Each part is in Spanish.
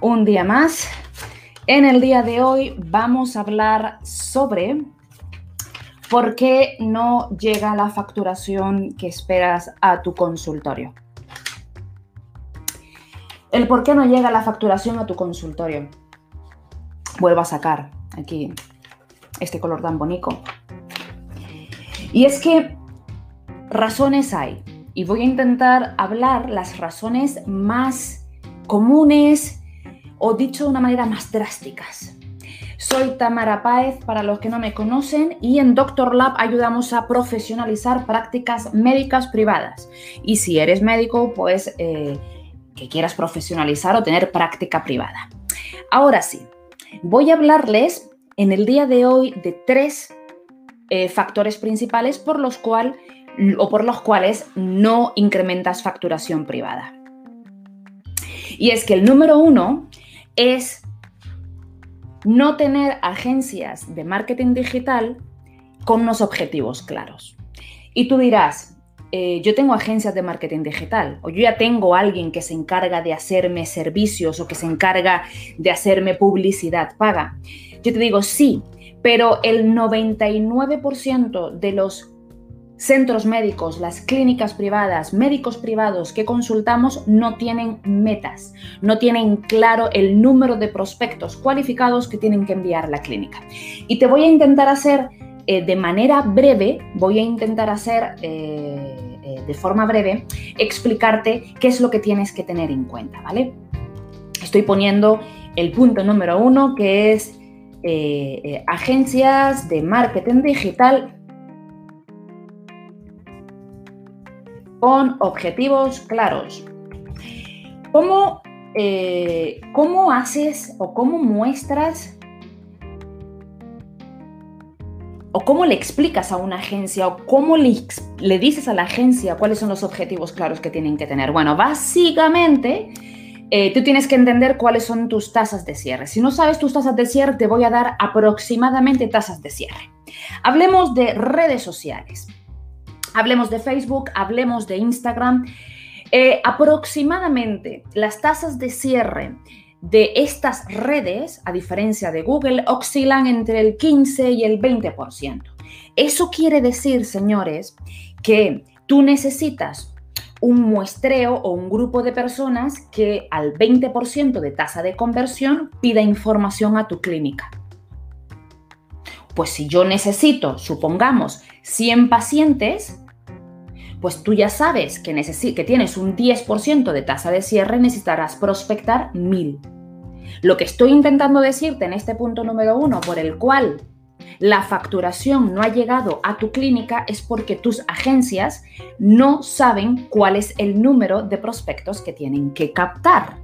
un día más. En el día de hoy vamos a hablar sobre por qué no llega la facturación que esperas a tu consultorio. El por qué no llega la facturación a tu consultorio. Vuelvo a sacar aquí este color tan bonito. Y es que razones hay. Y voy a intentar hablar las razones más comunes o dicho de una manera más drásticas. Soy Tamara Páez, para los que no me conocen, y en Doctor Lab ayudamos a profesionalizar prácticas médicas privadas. Y si eres médico, pues eh, que quieras profesionalizar o tener práctica privada. Ahora sí, voy a hablarles en el día de hoy de tres eh, factores principales por los, cual, o por los cuales no incrementas facturación privada. Y es que el número uno es no tener agencias de marketing digital con unos objetivos claros. Y tú dirás, eh, yo tengo agencias de marketing digital o yo ya tengo alguien que se encarga de hacerme servicios o que se encarga de hacerme publicidad paga. Yo te digo, sí, pero el 99% de los centros médicos, las clínicas privadas, médicos privados que consultamos no tienen metas, no tienen claro el número de prospectos cualificados que tienen que enviar la clínica. Y te voy a intentar hacer eh, de manera breve, voy a intentar hacer eh, eh, de forma breve, explicarte qué es lo que tienes que tener en cuenta, ¿vale? Estoy poniendo el punto número uno que es agencias de marketing digital con objetivos claros. ¿Cómo, eh, ¿Cómo haces o cómo muestras o cómo le explicas a una agencia o cómo le, le, dices a la agencia cuáles son los objetivos claros que tienen que tener? Bueno, básicamente eh, tú tienes que entender cuáles son tus tasas de cierre. Si no sabes tus tasas de cierre, te voy a dar aproximadamente tasas de cierre. Hablemos de redes sociales. Hablemos de Facebook, hablemos de Instagram. Eh, aproximadamente las tasas de cierre de estas redes, a diferencia de Google, oscilan entre el 15 y el 20%. Eso quiere decir, señores, que tú necesitas un muestreo o un grupo de personas que al 20% de tasa de conversión pida información a tu clínica. Pues si yo necesito, supongamos, 100 pacientes, pues tú ya sabes que, que tienes un 10% de tasa de cierre, necesitarás prospectar 1000. Lo que estoy intentando decirte en este punto número uno, por el cual la facturación no ha llegado a tu clínica, es porque tus agencias no saben cuál es el número de prospectos que tienen que captar.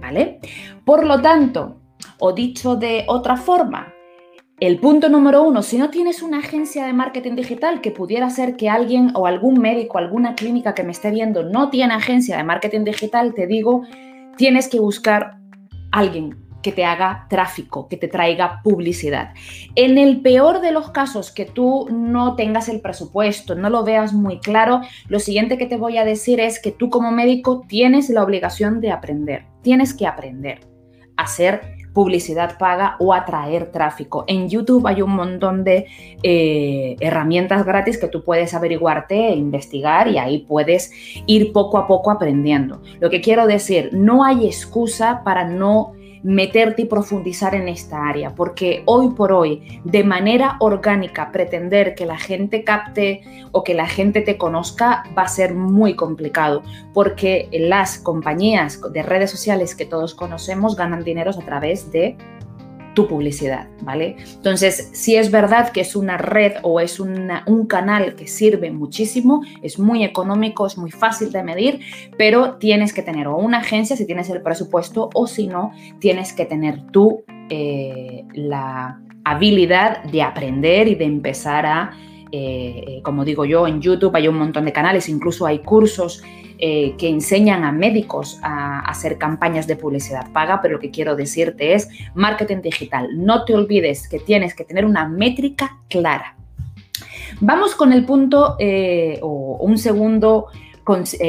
¿Vale? Por lo tanto, o dicho de otra forma, el punto número uno, si no tienes una agencia de marketing digital, que pudiera ser que alguien o algún médico, alguna clínica que me esté viendo no tiene agencia de marketing digital, te digo, tienes que buscar alguien que te haga tráfico, que te traiga publicidad. En el peor de los casos que tú no tengas el presupuesto, no lo veas muy claro, lo siguiente que te voy a decir es que tú como médico tienes la obligación de aprender, tienes que aprender a hacer publicidad paga o atraer tráfico. En YouTube hay un montón de eh, herramientas gratis que tú puedes averiguarte e investigar y ahí puedes ir poco a poco aprendiendo. Lo que quiero decir, no hay excusa para no meterte y profundizar en esta área, porque hoy por hoy, de manera orgánica, pretender que la gente capte o que la gente te conozca va a ser muy complicado, porque las compañías de redes sociales que todos conocemos ganan dinero a través de tu publicidad, ¿vale? Entonces, si es verdad que es una red o es un canal que sirve muchísimo, es muy económico, es muy fácil de medir, pero tienes que tener o una agencia si tienes el presupuesto o si no, tienes que tener tú eh, la habilidad de aprender y de empezar a eh, eh, como digo yo, en YouTube hay un montón de canales, incluso hay cursos eh, que enseñan a médicos a, hacer campañas de publicidad paga, pero lo que quiero decirte es marketing digital. No te olvides que tienes que tener una métrica clara. Vamos con el punto o un segundo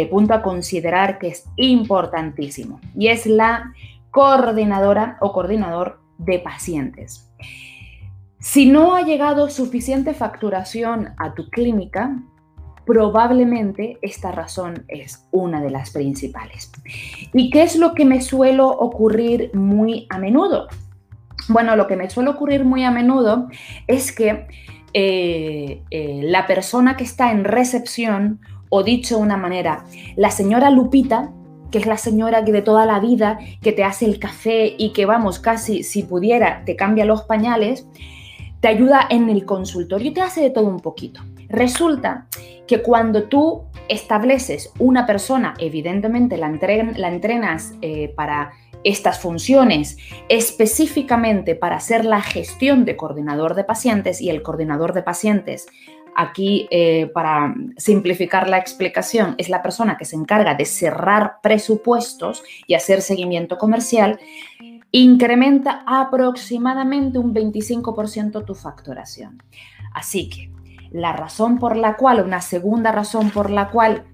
punto a considerar que es importantísimo y es la coordinadora o coordinador de pacientes. Si no ha llegado suficiente facturación a tu clínica, probablemente esta razón es una de las principales. ¿Y qué es lo que me suelo ocurrir muy a menudo? Bueno, lo que me suele ocurrir muy a menudo es que eh, eh, la persona que está en recepción, o dicho de una manera, la señora Lupita, que es la señora que de toda la vida, que te hace el café y que vamos, casi si pudiera, te cambia los pañales, ayuda en el consultorio te hace de todo un poquito. Resulta que cuando tú estableces una persona, evidentemente la, entrenas eh, para estas funciones específicamente para hacer la gestión de coordinador de pacientes y el coordinador de pacientes, aquí eh, para simplificar la explicación, es la persona que se encarga de cerrar presupuestos y hacer seguimiento comercial, incrementa aproximadamente un 25% tu facturación. Así que la razón por la cual, una segunda razón por la cual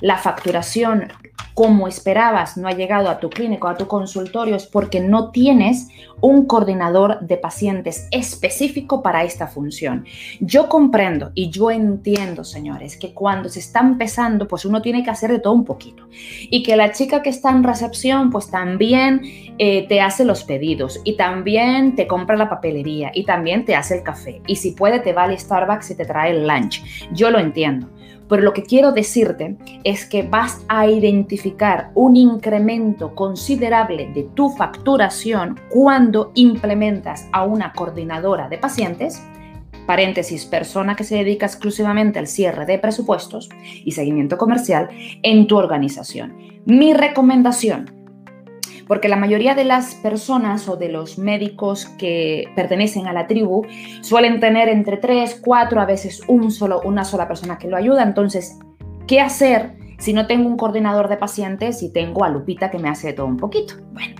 la facturación como esperabas no ha llegado a tu clínico, a tu consultorio, es porque no tienes un coordinador de pacientes específico para esta función. Yo comprendo y yo entiendo, señores, que cuando se está empezando, pues uno tiene que hacer de todo un poquito. Y que la chica que está en recepción, pues también eh, te hace los pedidos y también te compra la papelería y también te hace el café. Y si puede, te va al Starbucks y te trae el lunch. Yo lo entiendo. Pero lo que quiero decirte es que vas a identificar un incremento considerable de tu facturación cuando implementas a una coordinadora de pacientes, paréntesis, persona que se dedica exclusivamente al cierre de presupuestos y seguimiento comercial en tu organización. Mi recomendación, porque la mayoría de las personas o de los médicos que pertenecen a la tribu suelen tener entre tres, cuatro, a veces un solo, una sola persona que lo ayuda. Entonces, ¿qué hacer si no tengo un coordinador de pacientes y tengo a Lupita que me hace todo un poquito? Bueno,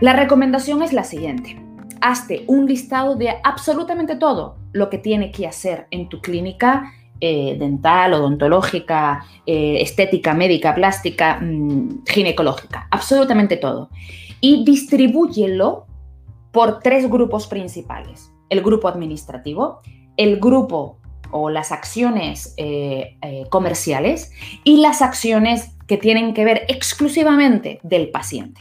la recomendación es la siguiente. Hazte un listado de absolutamente todo lo que tiene que hacer en tu clínica eh, dental, odontológica, eh, estética, médica, plástica, mm, ginecológica, absolutamente todo. Y distribúyelo por tres grupos principales. El grupo administrativo, el grupo o las acciones eh, comerciales y las acciones que tienen que ver exclusivamente del paciente.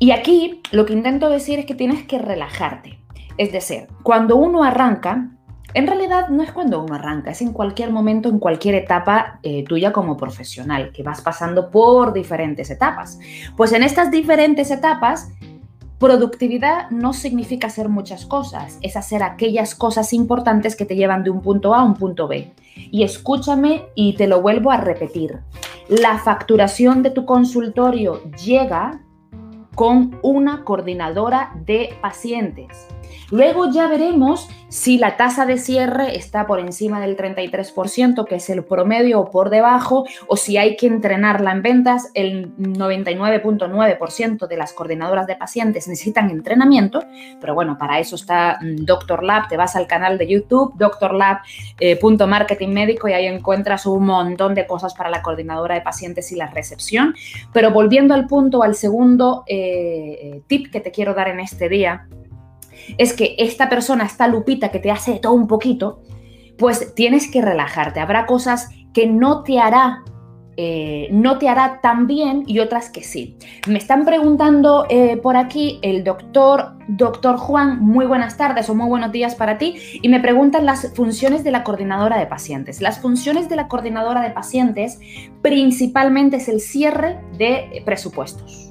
Y aquí lo que intento decir es que tienes que relajarte. Es decir, cuando uno arranca, en realidad no es cuando uno arranca, es en cualquier momento, en cualquier etapa eh, tuya como profesional, que vas pasando por diferentes etapas. Pues en estas diferentes etapas, productividad no significa hacer muchas cosas, es hacer aquellas cosas importantes que te llevan de un punto A a un punto B. Y escúchame y te lo vuelvo a repetir. La facturación de tu consultorio llega con una coordinadora de pacientes. Luego ya veremos si la tasa de cierre está por encima del 33%, que es el promedio, o por debajo, o si hay que entrenarla en ventas. El 99.9% de las coordinadoras de pacientes necesitan entrenamiento, pero bueno, para eso está mm, Doctor Lab. Te vas al canal de YouTube, doctorlab.marketing eh, médico, y ahí encuentras un montón de cosas para la coordinadora de pacientes y la recepción. Pero volviendo al punto, al segundo eh, eh, tip que te quiero dar en este día, es que esta persona, esta lupita que te hace todo un poquito, pues tienes que relajarte. Habrá cosas que no te hará eh, no te hará tan bien y otras que sí. Me están preguntando eh, por aquí el doctor, doctor Juan, muy buenas tardes o muy buenos días para ti, y me preguntan las funciones de la coordinadora de pacientes. Las funciones de la coordinadora de pacientes principalmente es el cierre de presupuestos.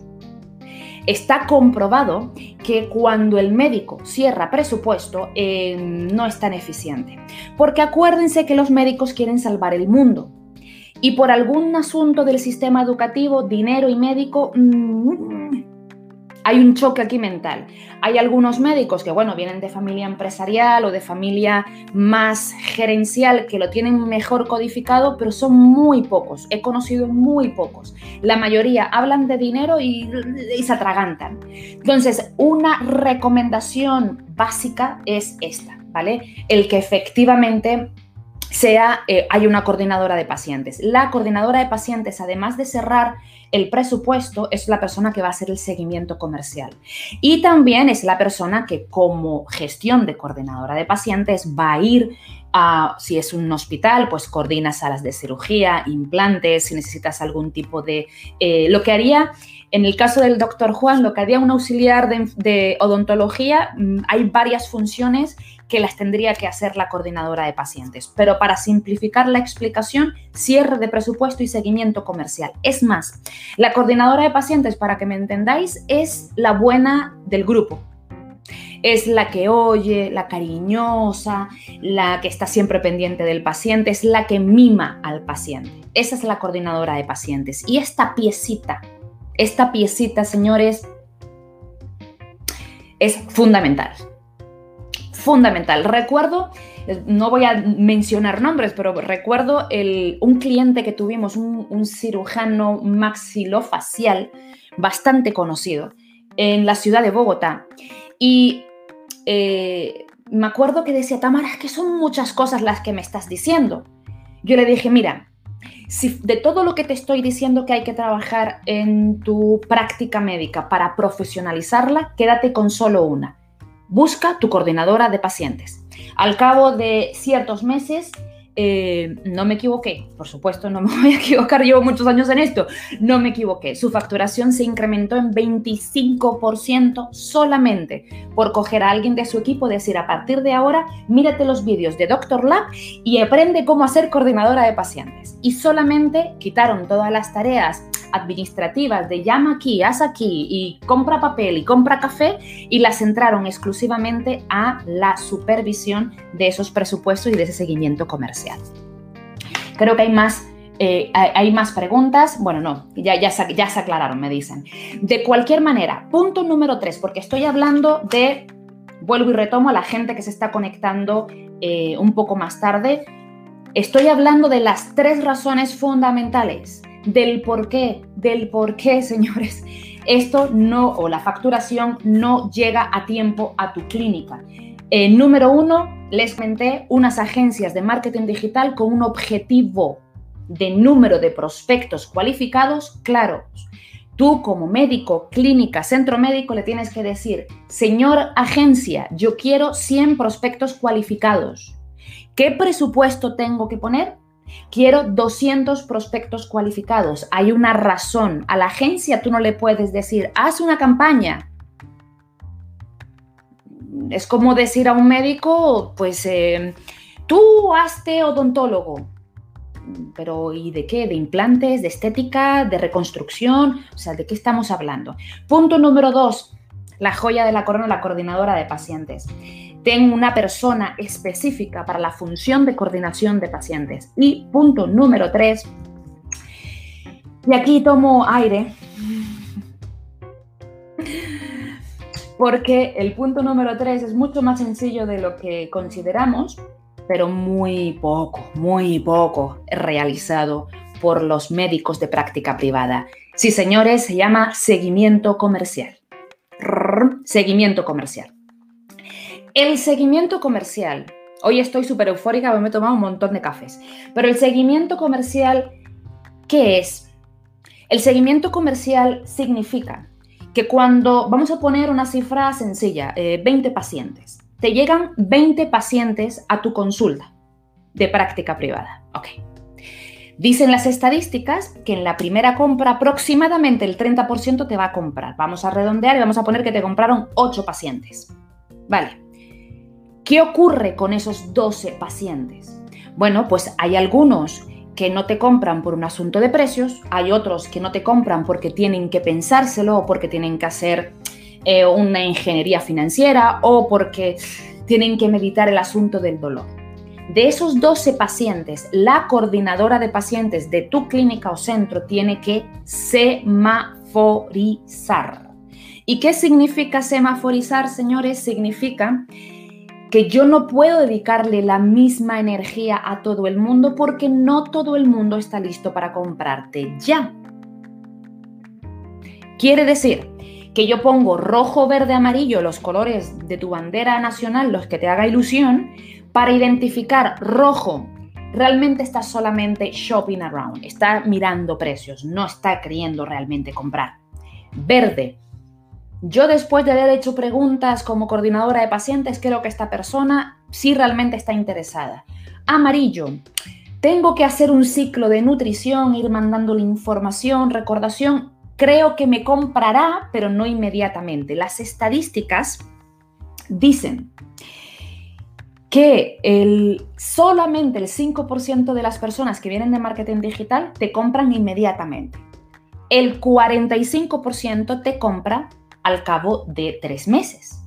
Está comprobado que cuando el médico cierra presupuesto eh, no es tan eficiente. Porque acuérdense que los médicos quieren salvar el mundo. Y por algún asunto del sistema educativo, dinero y médico, mm, hay un choque aquí mental. Hay algunos médicos que, bueno, vienen de familia empresarial o de familia más gerencial que lo tienen mejor codificado, pero son muy pocos. He conocido muy pocos. La mayoría hablan de dinero y, y se atragantan. Entonces, una recomendación básica es esta, ¿vale? El que efectivamente sea, eh, hay una coordinadora de pacientes. La coordinadora de pacientes, además de cerrar el presupuesto, es la persona que va a hacer el seguimiento comercial. Y también es la persona que como gestión de coordinadora de pacientes va a ir a, si es un hospital, pues coordina salas de cirugía, implantes, si necesitas algún tipo de... Eh, lo que haría en el caso del doctor Juan, lo que haría un auxiliar de, odontología, mm, hay varias funciones que las tendría que hacer la coordinadora de pacientes. Pero para simplificar la explicación, cierre de presupuesto y seguimiento comercial. Es más, la coordinadora de pacientes, para que me entendáis, es la buena del grupo. Es la que oye, la cariñosa, la que está siempre pendiente del paciente, es la que mima al paciente. Esa es la coordinadora de pacientes. Y esta piecita esta piecita, señores, es fundamental. Fundamental. Recuerdo, no voy a mencionar nombres, pero recuerdo un cliente que tuvimos, un, cirujano maxilofacial bastante conocido en la ciudad de Bogotá. Y eh, me acuerdo que decía, Tamara, es que son muchas cosas las que me estás diciendo. Yo le dije, mira, si de todo lo que te estoy diciendo que hay que trabajar en tu práctica médica para profesionalizarla, quédate con solo una. Busca tu coordinadora de pacientes. Al cabo de ciertos meses, eh, no me equivoqué, por supuesto no me voy a equivocar, llevo muchos años en esto, no me equivoqué, su facturación se incrementó en 25% solamente por coger a alguien de su equipo, decir a partir de ahora, mírate los vídeos de Doctor Lab y aprende cómo hacer coordinadora de pacientes. Y solamente quitaron todas las tareas administrativas de llama aquí, haz aquí y compra papel y compra café y las centraron exclusivamente a la supervisión de esos presupuestos y de ese seguimiento comercial. Creo que hay más eh, hay más preguntas. Bueno, no, ya, se aclararon, me dicen. De cualquier manera, punto número tres, porque estoy hablando de, vuelvo y retomo a la gente que se está conectando eh, un poco más tarde, estoy hablando de las tres razones fundamentales del por qué, del por qué, señores, esto no, o la facturación no llega a tiempo a tu clínica. Eh, número uno, les comenté unas agencias de marketing digital con un objetivo de número de prospectos cualificados claros. Tú como médico, clínica, centro médico, le tienes que decir, señor agencia, yo quiero 100 prospectos cualificados. ¿Qué presupuesto tengo que poner? Quiero 200 prospectos cualificados. Hay una razón. A la agencia tú no le puedes decir, haz una campaña. Es como decir a un médico, pues eh, tú hazte odontólogo. Pero ¿y de qué? ¿De implantes? ¿De estética? ¿De reconstrucción? O sea, ¿de qué estamos hablando? Punto número dos, la joya de la corona, la coordinadora de pacientes tengo una persona específica para la función de coordinación de pacientes. Y punto número tres, y aquí tomo aire, porque el punto número tres es mucho más sencillo de lo que consideramos, pero muy poco, muy poco realizado por los médicos de práctica privada. Sí, señores, se llama seguimiento comercial. Seguimiento comercial. El seguimiento comercial. Hoy estoy súper eufórica me he tomado un montón de cafés. Pero el seguimiento comercial, ¿qué es? El seguimiento comercial significa que cuando, vamos a poner una cifra sencilla, 20 eh, pacientes, te llegan 20 pacientes a tu consulta de práctica privada. Ok. Dicen las estadísticas que en la primera compra aproximadamente el 30% te va a comprar. Vamos a redondear y vamos a poner que te compraron 8 pacientes. Vale. ¿Qué ocurre con esos 12 pacientes? Bueno, pues hay algunos que no te compran por un asunto de precios, hay otros que no te compran porque tienen que pensárselo o porque tienen que hacer eh, una ingeniería financiera o porque tienen que meditar el asunto del dolor. De esos 12 pacientes, la coordinadora de pacientes de tu clínica o centro tiene que semaforizar. ¿Y qué significa semaforizar, señores? Significa que yo no puedo dedicarle la misma energía a todo el mundo porque no todo el mundo está listo para comprarte ya. Quiere decir que yo pongo rojo, verde, amarillo, los colores de tu bandera nacional, los que te haga ilusión, para identificar rojo realmente está solamente shopping around, está mirando precios, no está queriendo realmente comprar. Verde. Yo después de haber hecho preguntas como coordinadora de pacientes, creo que esta persona sí realmente está interesada. Amarillo. Tengo que hacer un ciclo de nutrición, ir mandándole información, recordación. Creo que me comprará, pero no inmediatamente. Las estadísticas dicen que el, solamente el 5% de las personas que vienen de marketing digital te compran inmediatamente. El 45% te compra al cabo de tres meses.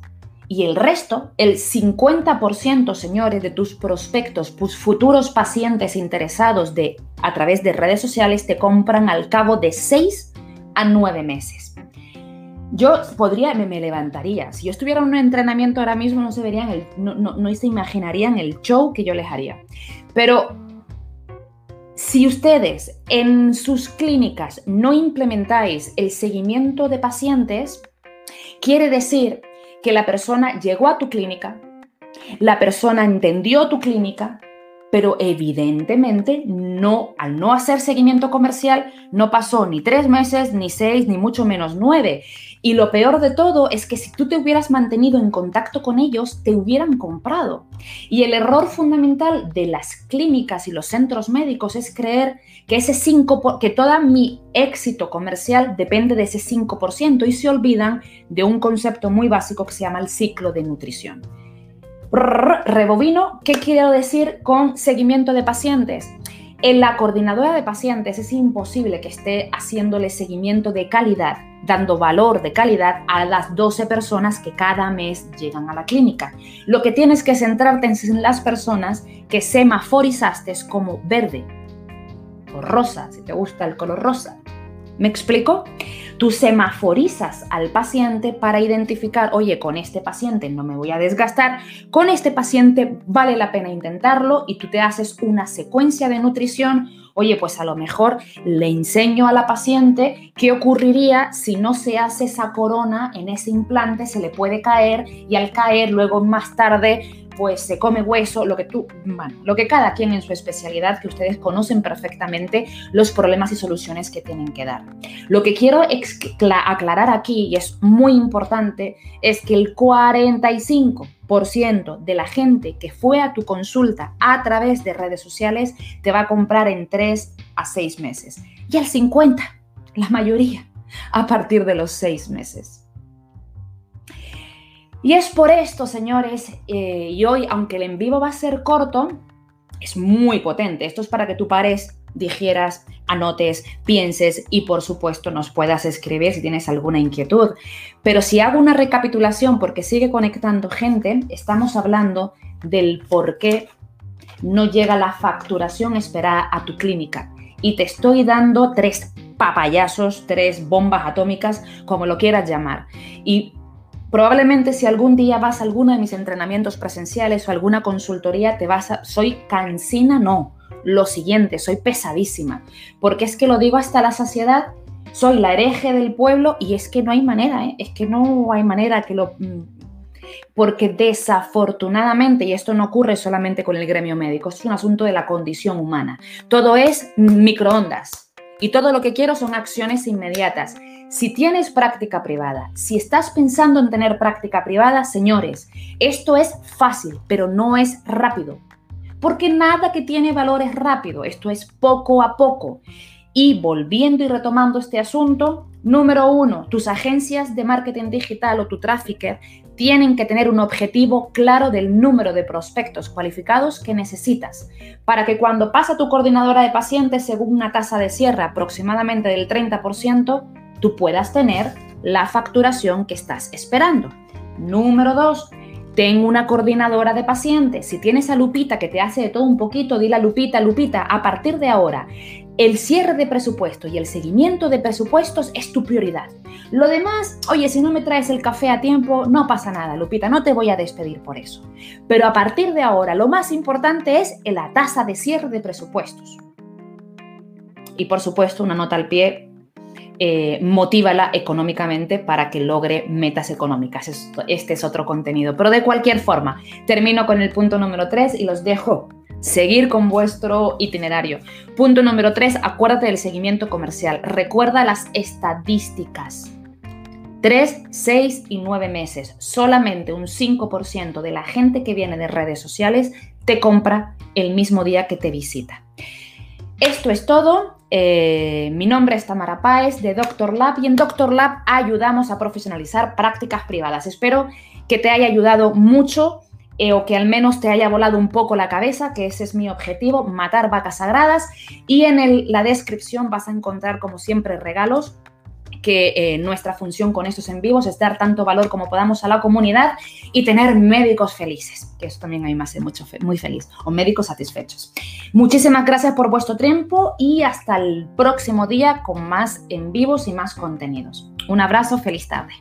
Y el resto, el 50%, señores, de tus prospectos, tus futuros pacientes interesados de, a través de redes sociales, te compran al cabo de seis a nueve meses. Yo podría, me, levantaría. Si yo estuviera en un entrenamiento ahora mismo, no se verían, no se imaginarían el show que yo les haría. Pero si ustedes en sus clínicas no implementáis el seguimiento de pacientes, quiere decir que la persona llegó a tu clínica, la persona entendió tu clínica, pero evidentemente no, al no hacer seguimiento comercial, no pasó ni tres meses, ni seis, ni mucho menos nueve. Y lo peor de todo es que si tú te hubieras mantenido en contacto con ellos, te hubieran comprado. Y el error fundamental de las clínicas y los centros médicos es creer que ese 5 que todo mi éxito comercial depende de ese 5% y se olvidan de un concepto muy básico que se llama el ciclo de nutrición. Rebobino, ¿qué quiero decir con seguimiento de pacientes? En la coordinadora de pacientes es imposible que esté haciéndole seguimiento de calidad, dando valor de calidad a las 12 personas que cada mes llegan a la clínica. Lo que tienes que centrarte en las personas que semaforizaste como verde o rosa, si te gusta el color rosa. ¿Me explico? Tú semaforizas al paciente para identificar, oye, con este paciente no me voy a desgastar, con este paciente vale la pena intentarlo y tú te haces una secuencia de nutrición. Oye, pues a lo mejor le enseño a la paciente qué ocurriría si no se hace esa corona en ese implante, se le puede caer y al caer luego más tarde pues se come hueso, lo que tú, bueno, lo que cada quien en su especialidad, que ustedes conocen perfectamente los problemas y soluciones que tienen que dar. Lo que quiero aclarar aquí, y es muy importante, es que el 45% de la gente que fue a tu consulta a través de redes sociales te va a comprar en 3 a 6 meses. Y el 50%, la mayoría, a partir de los 6 meses. Y es por esto, señores, eh, y hoy, aunque el en vivo va a ser corto, es muy potente. Esto es para que tú pares, digieras, anotes, pienses y por supuesto nos puedas escribir si tienes alguna inquietud. Pero si hago una recapitulación porque sigue conectando gente, estamos hablando del por qué no llega la facturación esperada a tu clínica. Y te estoy dando tres papayazos, tres bombas atómicas, como lo quieras llamar. Y Probablemente si algún día vas a alguno de mis entrenamientos presenciales o alguna consultoría, te vas a... Soy cansina, no. Lo siguiente, soy pesadísima. Porque es que lo digo hasta la saciedad, soy la hereje del pueblo y es que no hay manera, ¿eh? es que no hay manera que lo... Mm, porque desafortunadamente, y esto no ocurre solamente con el gremio médico, es un asunto de la condición humana. Todo es microondas. Y todo lo que quiero son acciones inmediatas. Si tienes práctica privada, si estás pensando en tener práctica privada, señores, esto es fácil, pero no es rápido. Porque nada que tiene valor es rápido, esto es poco a poco. Y volviendo y retomando este asunto, número uno, tus agencias de marketing digital o tu trafficker tienen que tener un objetivo claro del número de prospectos cualificados que necesitas, para que cuando pasa tu coordinadora de pacientes según una tasa de cierre aproximadamente del 30%, tú puedas tener la facturación que estás esperando. Número dos, ten una coordinadora de pacientes. Si tienes a Lupita que te hace de todo un poquito, dile Lupita, Lupita, a partir de ahora, el cierre de presupuesto y el seguimiento de presupuestos es tu prioridad. Lo demás, oye, si no me traes el café a tiempo, no pasa nada, Lupita, no te voy a despedir por eso. Pero a partir de ahora, lo más importante es la tasa de cierre de presupuestos. Y por supuesto, una nota al pie, eh, motívala económicamente para que logre metas económicas. este es otro contenido. Pero de cualquier forma, termino con el punto número 3 y los dejo seguir con vuestro itinerario. Punto número tres, acuérdate del seguimiento comercial. Recuerda las estadísticas. 3, 6 y 9 meses. Solamente un 5% de la gente que viene de redes sociales te compra el mismo día que te visita. Esto es todo. Eh, mi nombre es Tamara Páez de Doctor Lab y en Doctor Lab ayudamos a profesionalizar prácticas privadas. Espero que te haya ayudado mucho eh, o que al menos te haya volado un poco la cabeza, que ese es mi objetivo, matar vacas sagradas. Y en la descripción vas a encontrar, como siempre, regalos que eh, nuestra función con estos en vivos es dar tanto valor como podamos a la comunidad y tener médicos felices, que eso también a mí me hace mucho muy feliz, o médicos satisfechos. Muchísimas gracias por vuestro tiempo y hasta el próximo día con más en vivos y más contenidos. Un abrazo, feliz tarde.